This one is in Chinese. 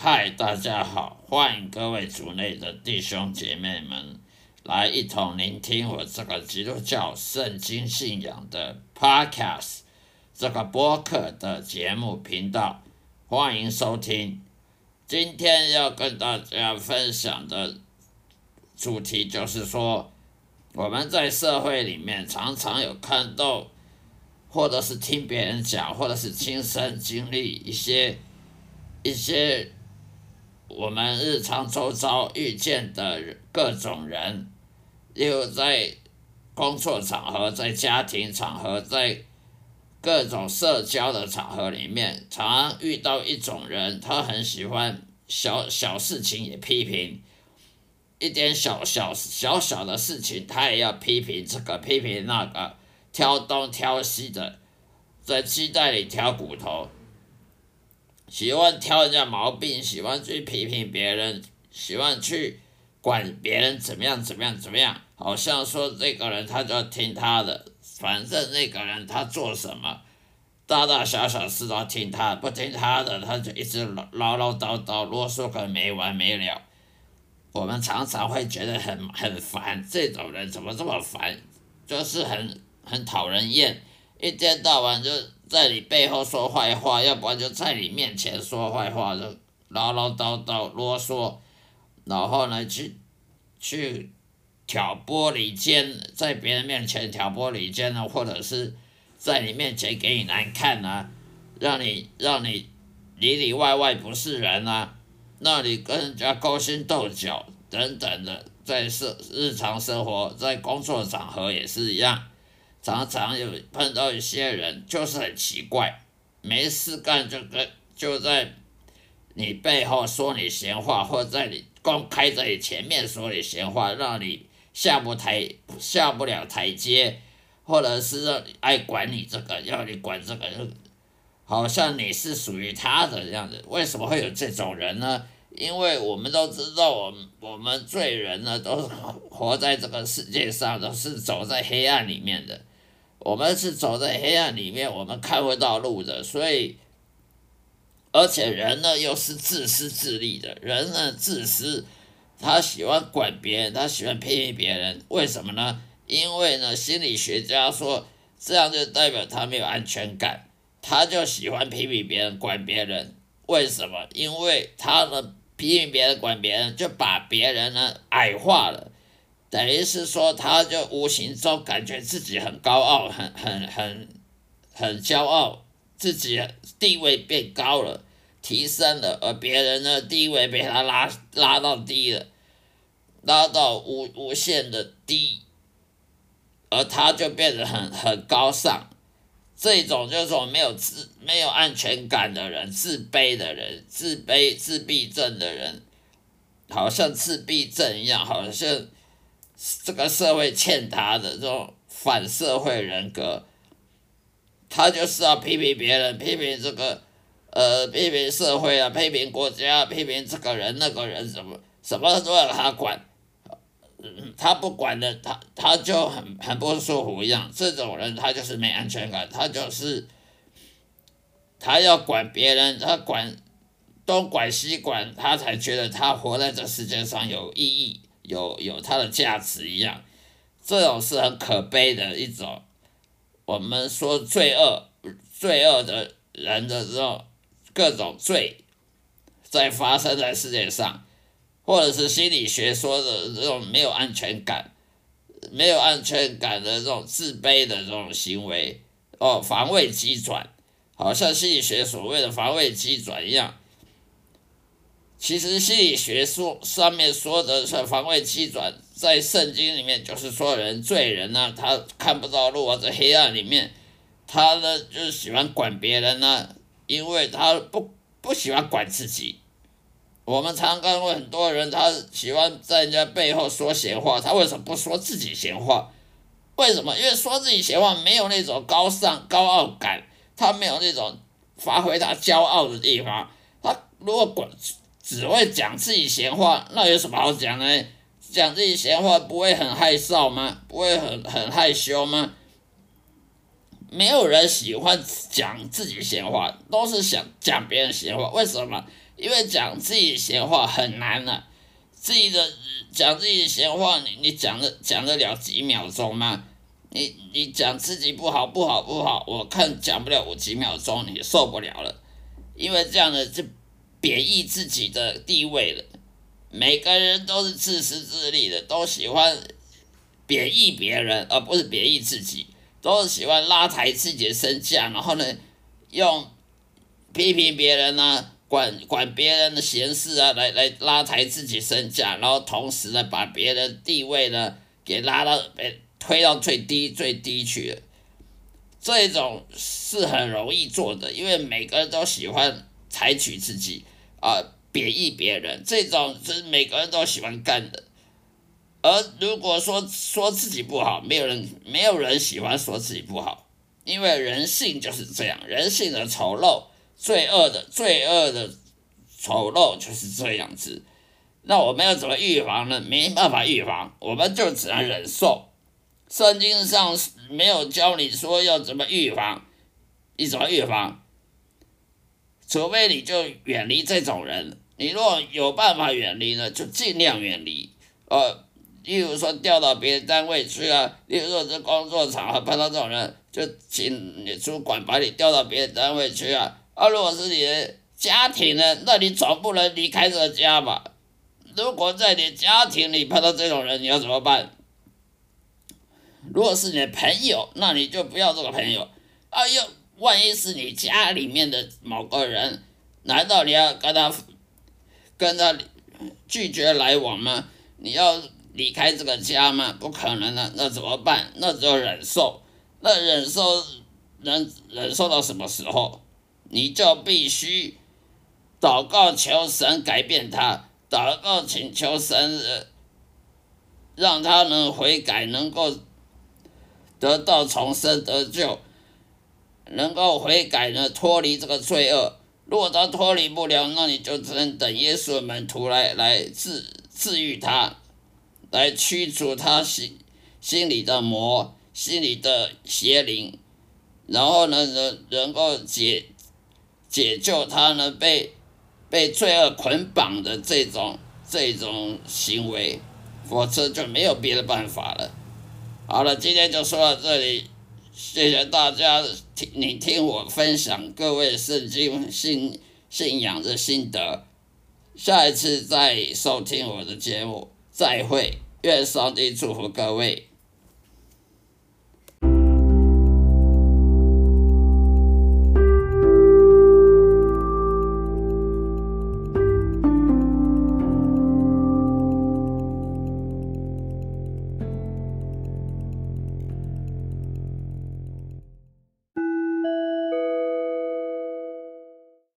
嗨，大家好，欢迎各位族内的弟兄姐妹们来一同聆听我这个基督教圣经信仰的 Podcast 这个播客的节目频道，欢迎收听。今天要跟大家分享的主题就是说，我们在社会里面常常有看到，或者是听别人讲，或者是亲身经历一些一些。我们日常周遭遇见的各种人，又在工作场合、在家庭场合、在各种社交的场合里面，常遇到一种人，他很喜欢小小事情也批评，一点小小小小的事情，他也要批评这个批评那个，挑东挑西的，在鸡蛋里挑骨头。喜欢挑人家毛病，喜欢去批评别人，喜欢去管别人怎么样怎么样怎么样，好像说这个人他就要听他的，反正那个人他做什么，大大小小事都要听他，不听他的他就一直唠唠唠叨叨啰嗦个没完没了。我们常常会觉得很很烦，这种人怎么这么烦，就是很很讨人厌，一天到晚就。在你背后说坏话，要不然就在你面前说坏话，就唠唠叨叨啰嗦，然后呢去去挑拨离间，在别人面前挑拨离间呢，或者是在你面前给你难看啊，让你让你里里外外不是人啊，那你跟人家勾心斗角等等的，在生日常生活在工作场合也是一样。常常有碰到一些人，就是很奇怪，没事干就跟就在你背后说你闲话，或在你公开在你前面说你闲话，让你下不台下不了台阶，或者是让你爱管你这个，要你管这个，好像你是属于他的样子。为什么会有这种人呢？因为我们都知道，我们我们罪人呢，都是活在这个世界上，都是走在黑暗里面的。我们是走在黑暗里面，我们看不到路的，所以，而且人呢又是自私自利的，人呢自私，他喜欢管别人，他喜欢批评别人，为什么呢？因为呢，心理学家说，这样就代表他没有安全感，他就喜欢批评别人，管别人，为什么？因为他呢批评别人，管别人，就把别人呢矮化了。等于是说，他就无形中感觉自己很高傲，很很很很骄傲，自己地位变高了，提升了，而别人的地位被他拉拉到低了，拉到无无限的低，而他就变得很很高尚。这种就是说没有自没有安全感的人，自卑的人，自卑自闭症的人，好像自闭症一样，好像。这个社会欠他的这种反社会人格，他就是要批评别人，批评这个，呃，批评社会啊，批评国家，批评这个人那个人，什么什么都要他管，他不管的，他他就很很不舒服一样。这种人他就是没安全感，他就是他要管别人，他管东管西管，他才觉得他活在这世界上有意义。有有它的价值一样，这种是很可悲的一种。我们说罪恶，罪恶的人的这种各种罪，在发生在世界上，或者是心理学说的这种没有安全感、没有安全感的这种自卑的这种行为，哦，防卫机转，好像心理学所谓的防卫机转一样。其实心理学说上面说的是防卫机转，在圣经里面就是说人罪人呢，他看不到路啊，在黑暗里面，他呢就是喜欢管别人呢，因为他不不喜欢管自己。我们常看过很多人，他喜欢在人家背后说闲话，他为什么不说自己闲话？为什么？因为说自己闲话没有那种高尚高傲感，他没有那种发挥他骄傲的地方。他如果管。只会讲自己闲话，那有什么好讲呢？讲自己闲话不会很害臊吗？不会很很害羞吗？没有人喜欢讲自己闲话，都是想讲别人闲话。为什么？因为讲自己闲话很难啊，自己的讲自己闲话，你你讲的讲得了几秒钟吗？你你讲自己不好不好不好，我看讲不了五几秒钟，你受不了了，因为这样的就贬义自己的地位了。每个人都是自私自利的，都喜欢贬义别人，而不是贬义自己，都是喜欢拉抬自己的身价，然后呢，用批评别人啊，管管别人的闲事啊，来来拉抬自己身价，然后同时呢，把别人地位呢给拉到被推到最低最低去了。这种是很容易做的，因为每个人都喜欢采取自己啊。贬义别人，这种是每个人都喜欢干的。而如果说说自己不好，没有人没有人喜欢说自己不好，因为人性就是这样，人性的丑陋、罪恶的罪恶的丑陋就是这样子。那我们要怎么预防呢？没办法预防，我们就只能忍受。圣经上没有教你说要怎么预防，你怎么预防？除非你就远离这种人，你若有办法远离呢，就尽量远离。呃，例如说调到别的单位去啊，例如说在工作场合碰到这种人，就请你主管把你调到别的单位去啊。啊，如果是你的家庭呢，那你总不能离开这个家吧？如果在你家庭里碰到这种人，你要怎么办？如果是你的朋友，那你就不要这个朋友。哎呦！万一是你家里面的某个人，难道你要跟他跟他拒绝来往吗？你要离开这个家吗？不可能的，那怎么办？那只有忍受。那忍受能忍受到什么时候？你就必须祷告求神改变他，祷告请求神让他能悔改，能够得到重生得救。能够悔改呢，脱离这个罪恶。如果他脱离不了，那你就只能等耶稣的门徒来来治治愈他，来驱除他心心里的魔、心里的邪灵，然后呢，能能够解解救他呢被被罪恶捆绑的这种这种行为，否则就没有别的办法了。好了，今天就说到这里。谢谢大家听，你听我分享各位圣经信信仰的心得，下一次再收听我的节目，再会，愿上帝祝福各位。